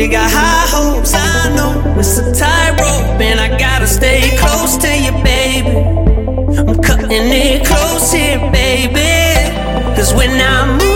We got high hopes, I know it's a tightrope, and I gotta stay close to you, baby. I'm cutting it close here, baby. Cause when I move,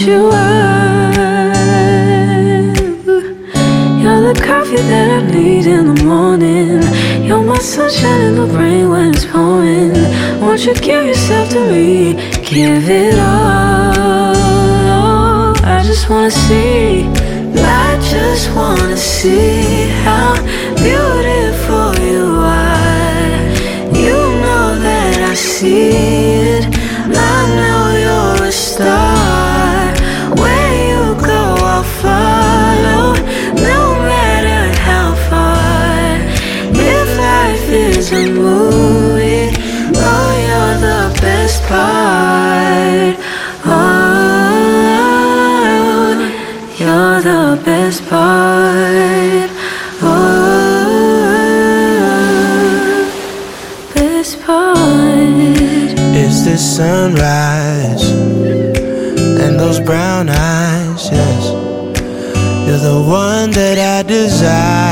you are. You're the coffee that I need in the morning. You're my sunshine in the rain when it's pouring. Won't you give yourself to me? Give it all. I just wanna see. I just wanna see how beautiful. part. Oh, you're the best part. Oh, best part. Is this sunrise and those brown eyes? Yes, you're the one that I desire.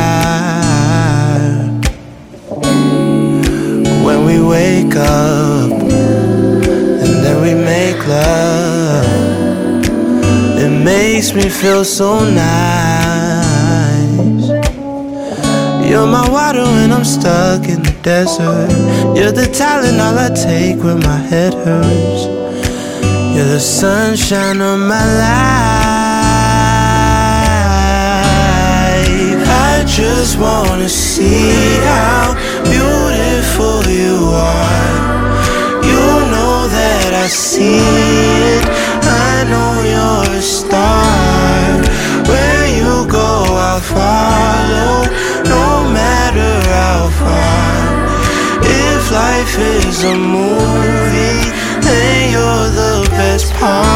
When we wake up makes me feel so nice. You're my water when I'm stuck in the desert. You're the Tylenol I take when my head hurts. You're the sunshine of my life. I just wanna see how beautiful you are. You know that I see it. I know you're a star. Where you go, I'll follow, no matter how far. If life is a movie, then you're the best part.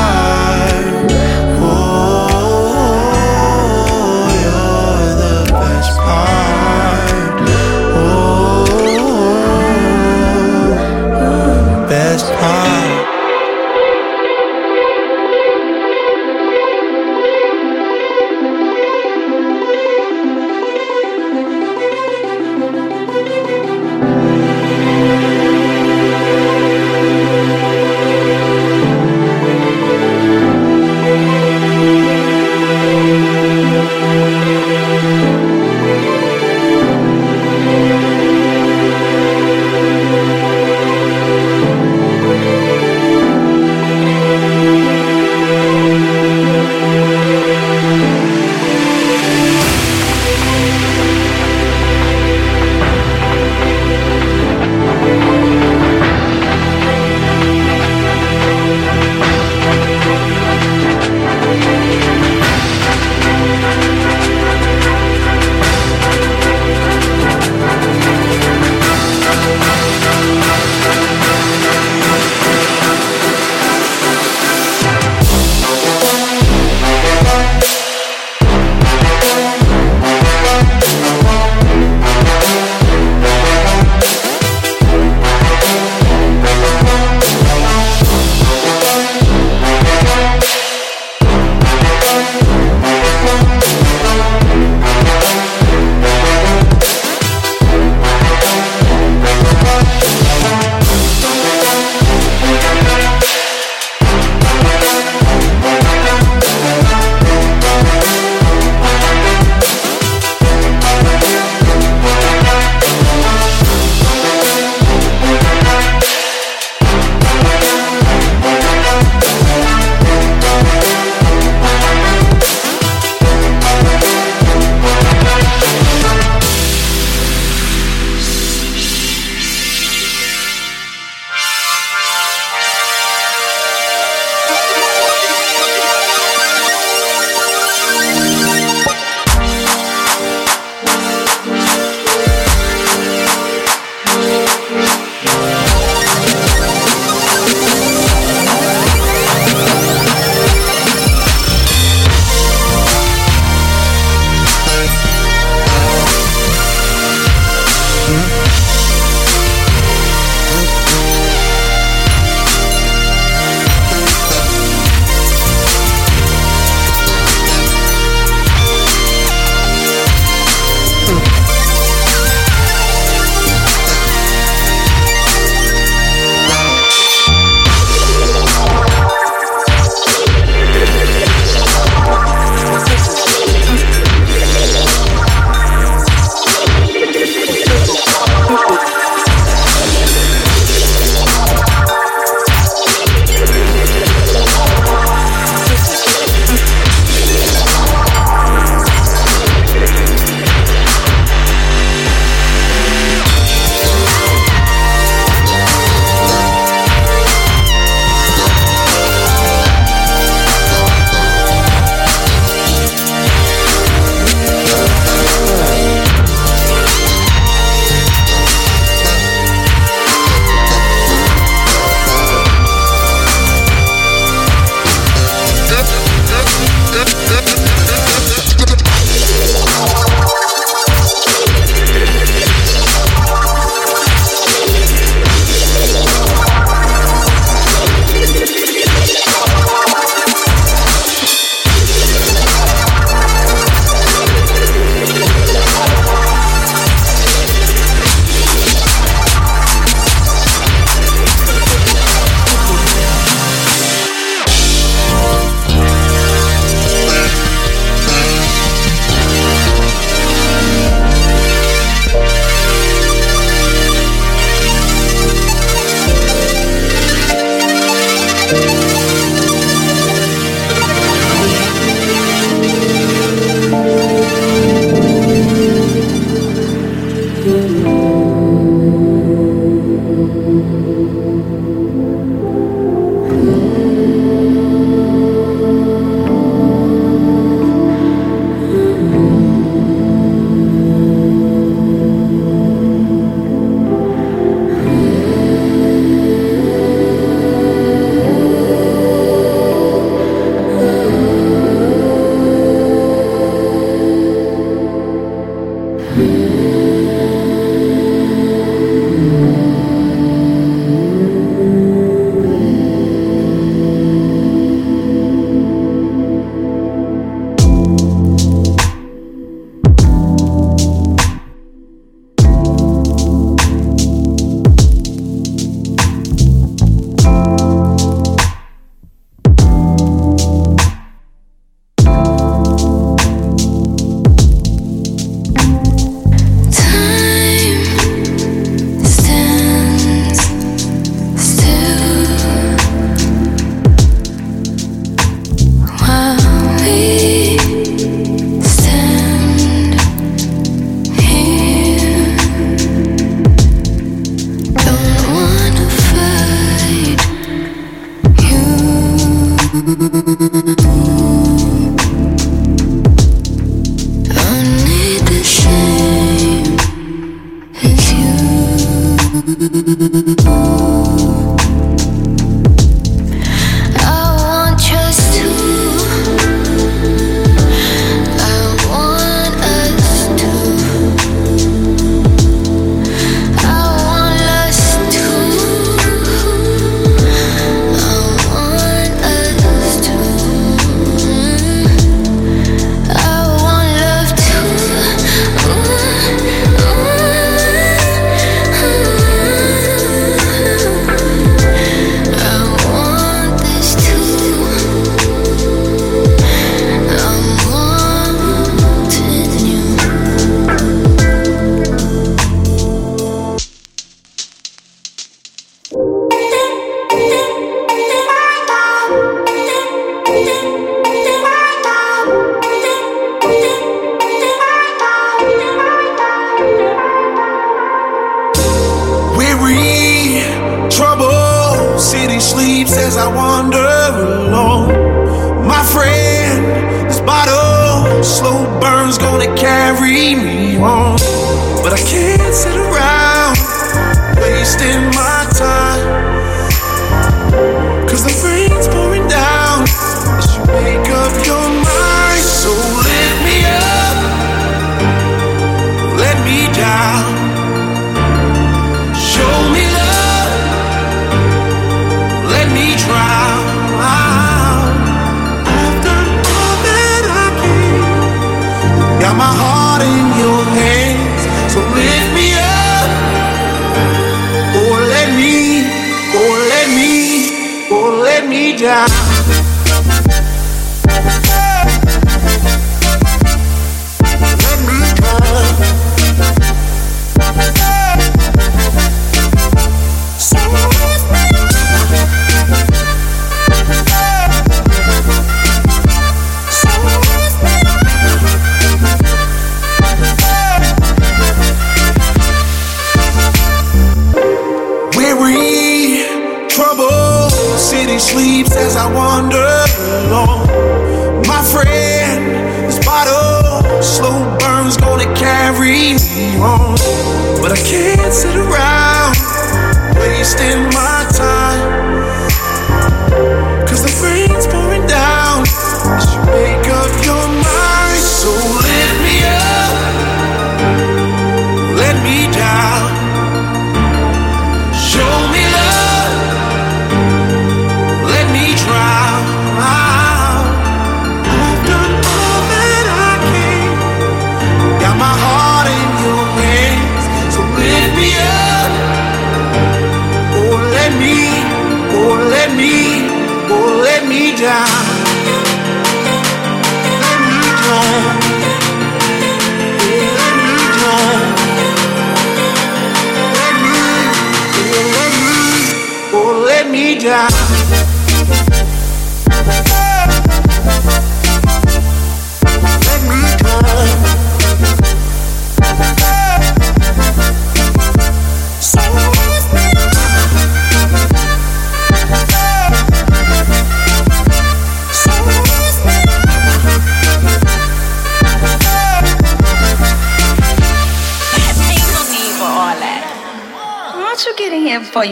Down.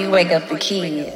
You wake up the kids?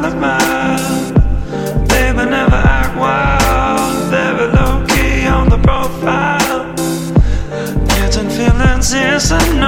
mind of mine. They will never act wild, They're low key on the profile. Getting feelings, yes, I know.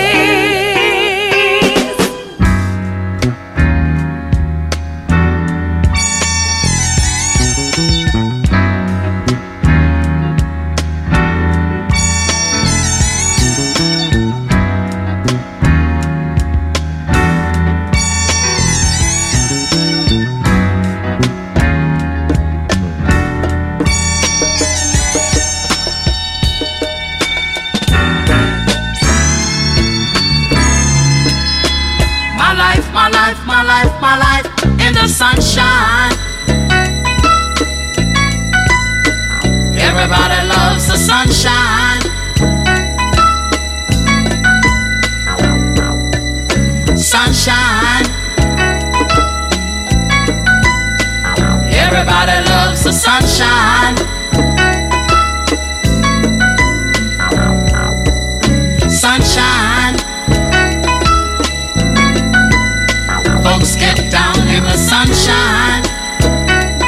folks get down in the sunshine.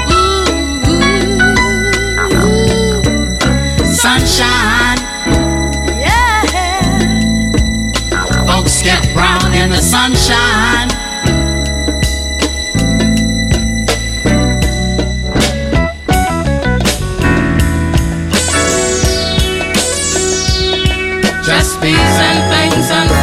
Ooh, ooh, ooh. Sunshine, yeah. Folks get brown in the sunshine. Just bees and things and.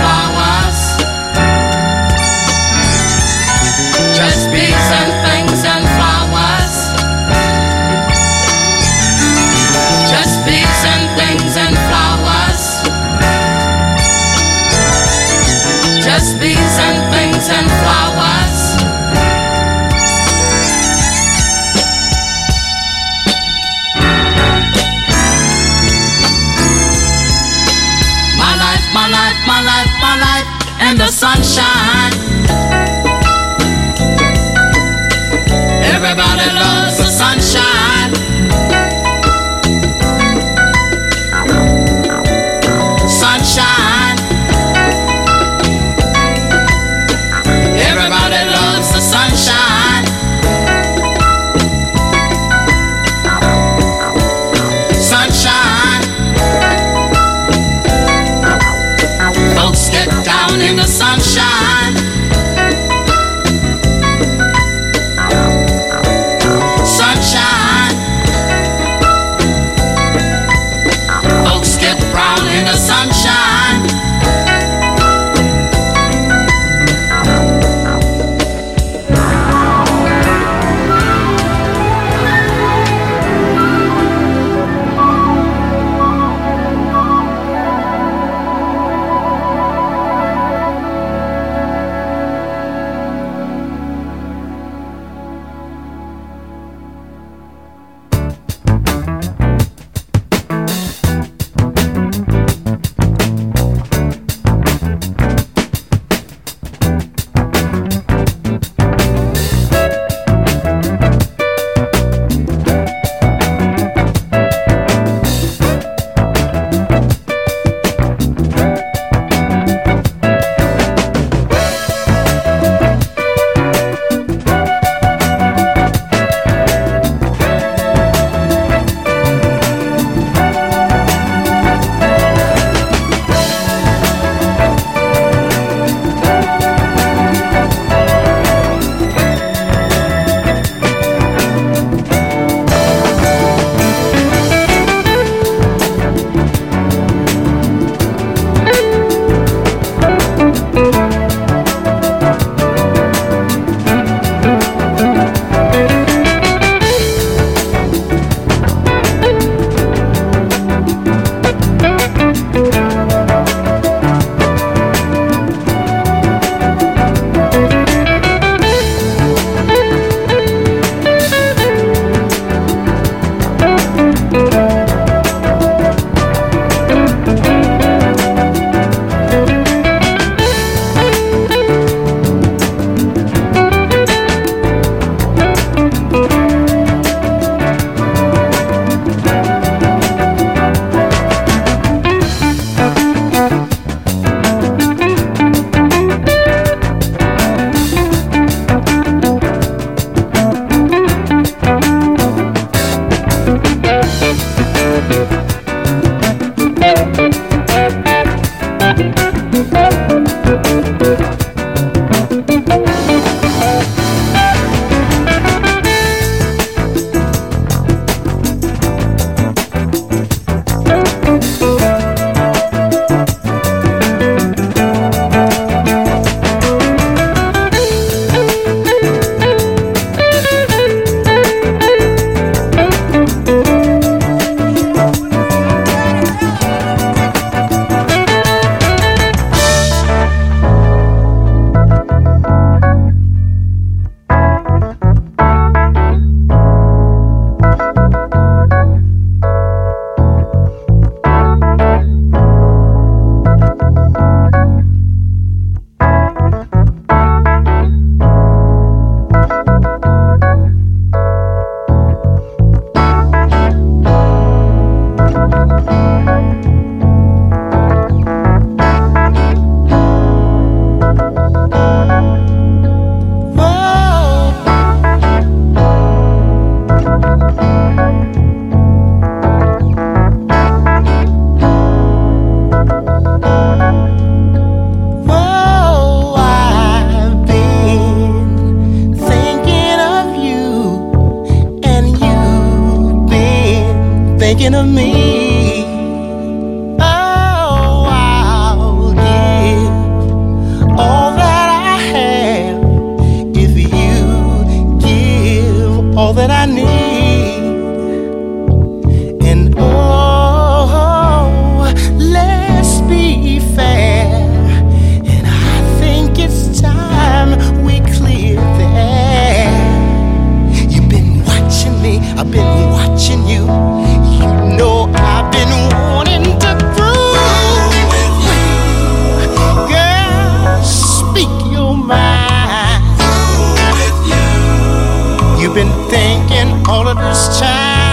Thinking all of this time.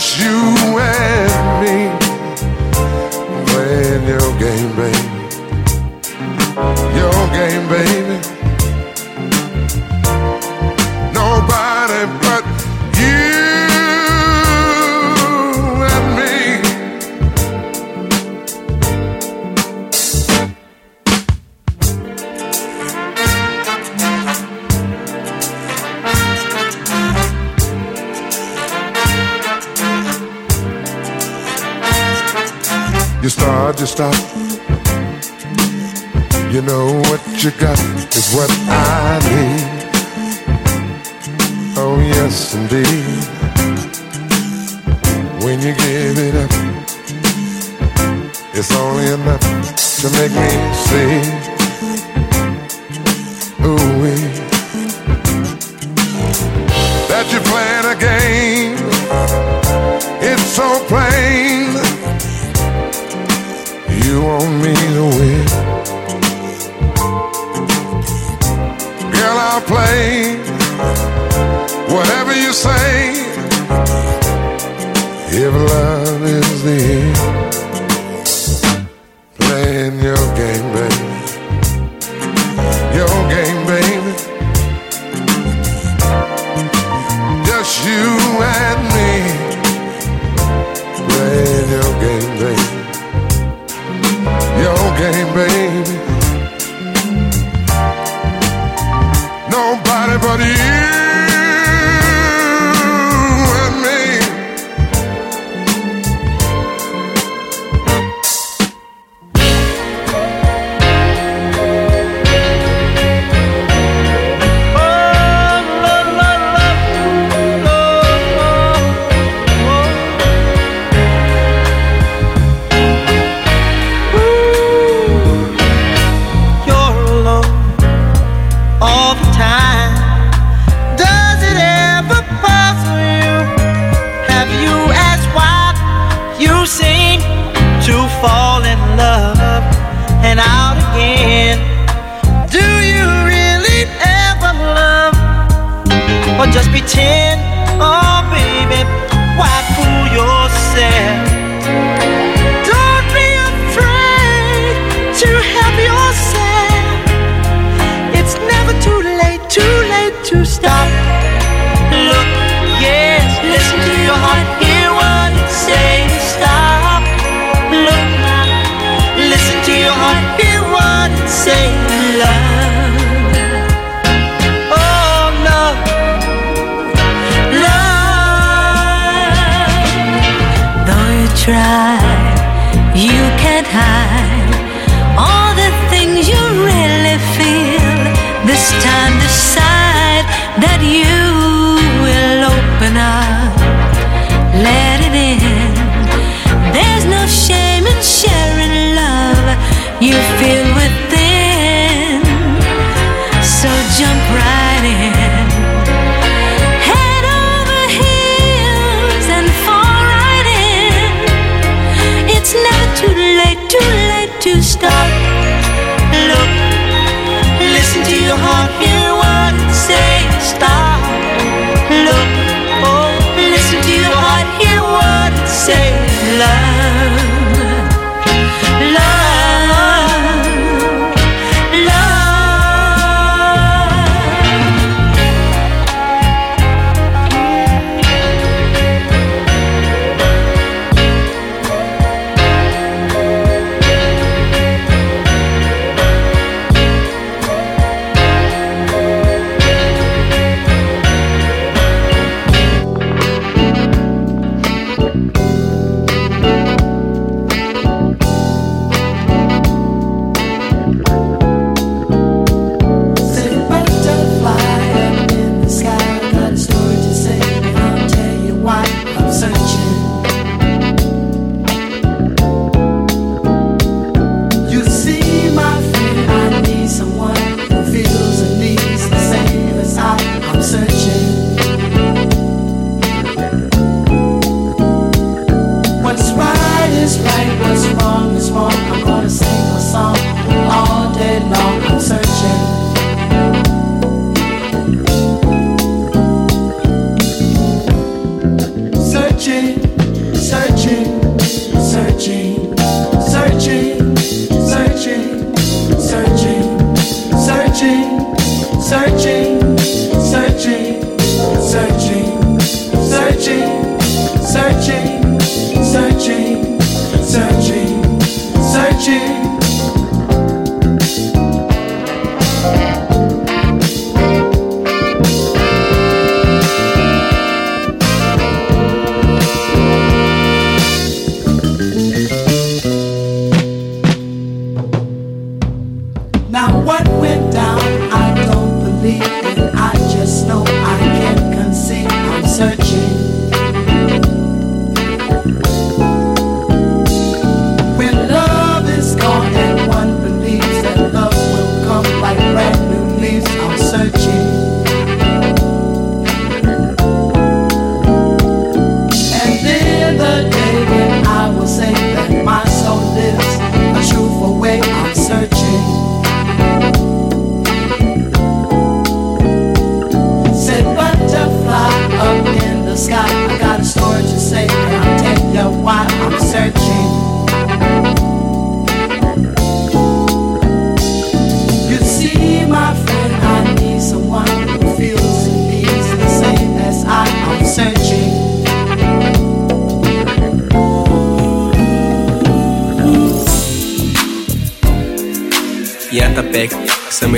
just you and me playing your game, baby. Your game, baby.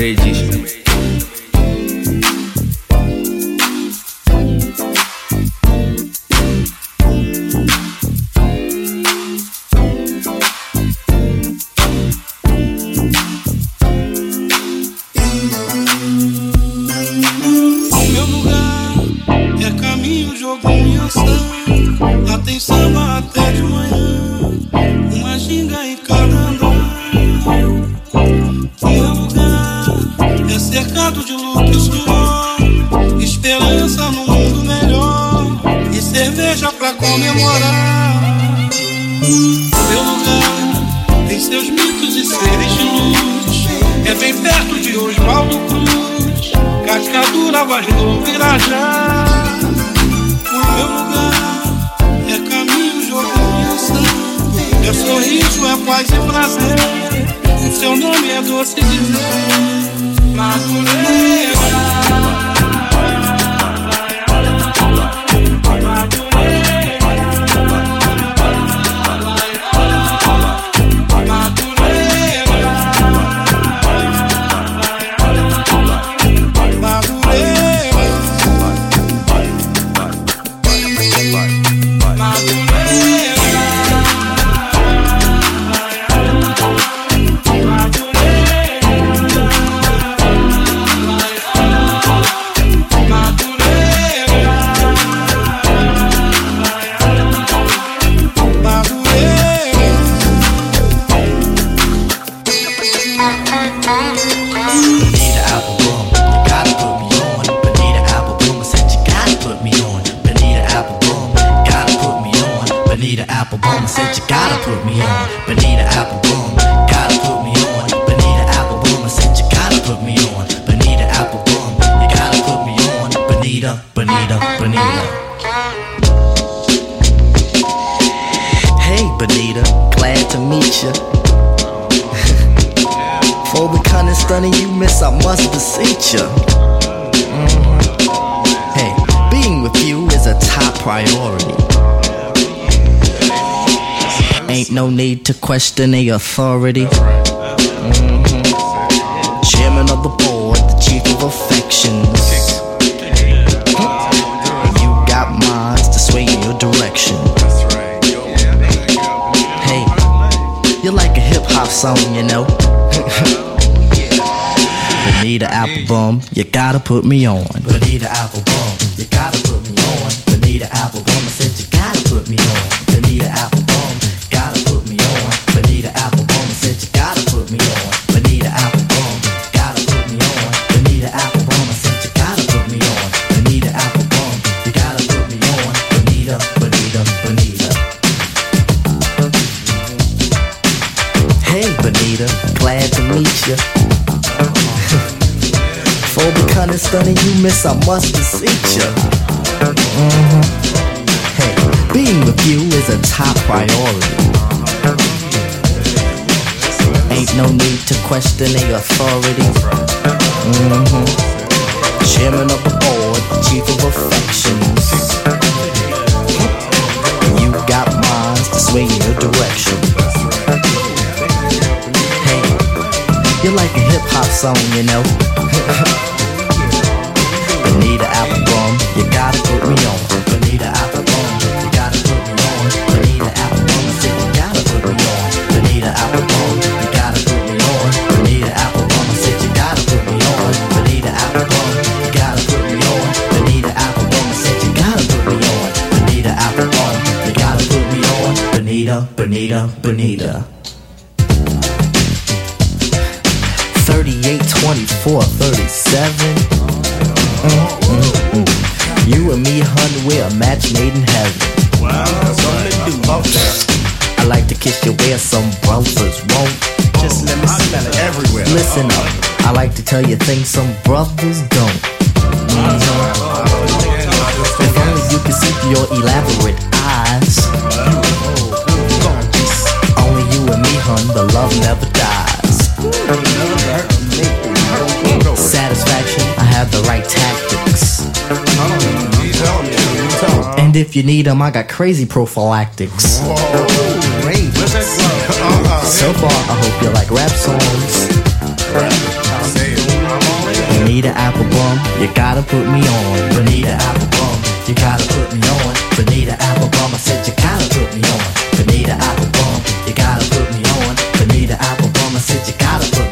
Medellín. Question a authority. Mm-hmm. Chairman of the board, the chief of affections. You got minds to sway in your direction. Hey, you're like a hip hop song, you know. Bonita Applebum, you gotta put me on. Bonita Applebum, becoming you miss, I must beseech you. Hey, being with you is a top priority. Ain't no need to question the authority. Mhm. Chairman of the board, chief of affections. You got minds to swing your direction. Hey, you're like a hip hop song, you know. gotta put me on. Bonita Applebum, you gotta put me on. Bonita Applebum, I said you gotta put me on. Bonita Applebum, you gotta put me on. Bonita Applebum, I said you gotta put me on. Bonita Applebum, you gotta put me on. Bonita Applebum, I said you gotta put me on. Bonita Applebum, you gotta put me on. Bonita, Bonita, Bonita. 38, 24, 37. You and me, hun, we're a match made in heaven. Wow, something to do. I like to kiss you where some brothers won't. Just let me smell it everywhere. Listen up, I like to tell you things some brothers don't. Mhm. If only you could see your elaborate eyes. Only you and me, hun, the love never dies. If you need them, I got crazy prophylactics. So far, I hope you like rap songs. Bonita Applebum, you gotta put me on. Bonita Applebum, you gotta put me on. Bonita Applebum, I said you gotta put me on. Bonita Applebum, you gotta put me on. Bonita Applebum, I said you gotta put me on.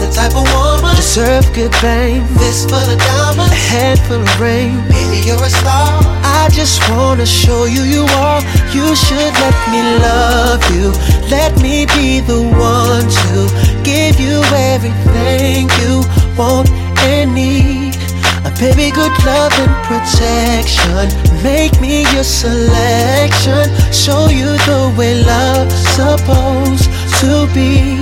The type of woman deserve good fame. Fist full of diamonds, a head full of rain. Baby, you're a star. I just wanna show you you are. You should let me love you. Let me be the one to give you everything you want and need. A baby, good love and protection. Make me your selection. Show you the way love's supposed to be.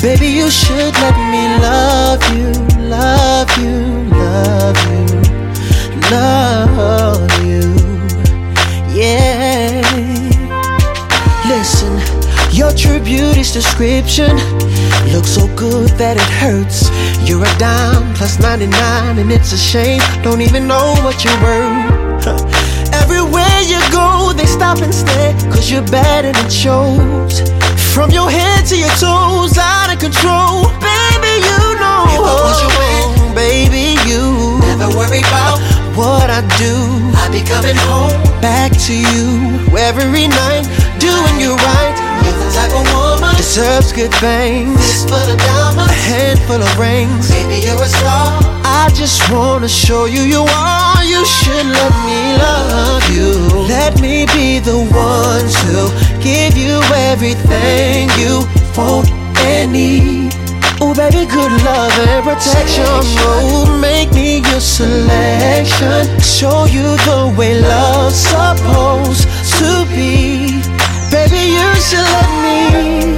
Baby, you should let me love you, love you, love you, love you. Yeah. Listen, your true beauty's description looks so good that it hurts. You're a dime plus 99, and it's a shame. Don't even know what you're worth. Everywhere you go, they stop and stare, cause you're and it shows. From your head to your toes, out of control. Baby, you know. If I was your man, oh, baby, you never worry about what I do. I be coming home back to you every night, doing you right. You're the type of woman deserves good things. Fist full of diamonds, a handful of rings. Baby, you're a star. I just wanna show you you are. You should let me love you. Let me be the one to give you everything you want and need. Oh, baby, good love and protection. Oh, make me your selection. Show you the way love's supposed to be. Baby, you should let me.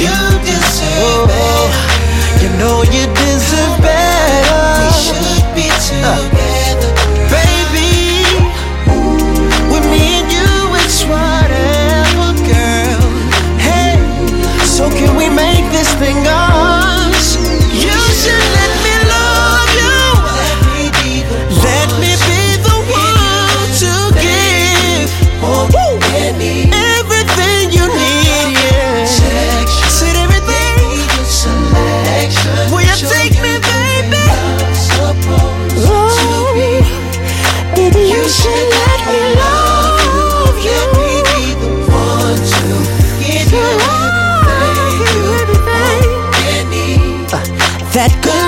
You deserve oh, it. You know you deserve better. We should be uh. together. Uh. That good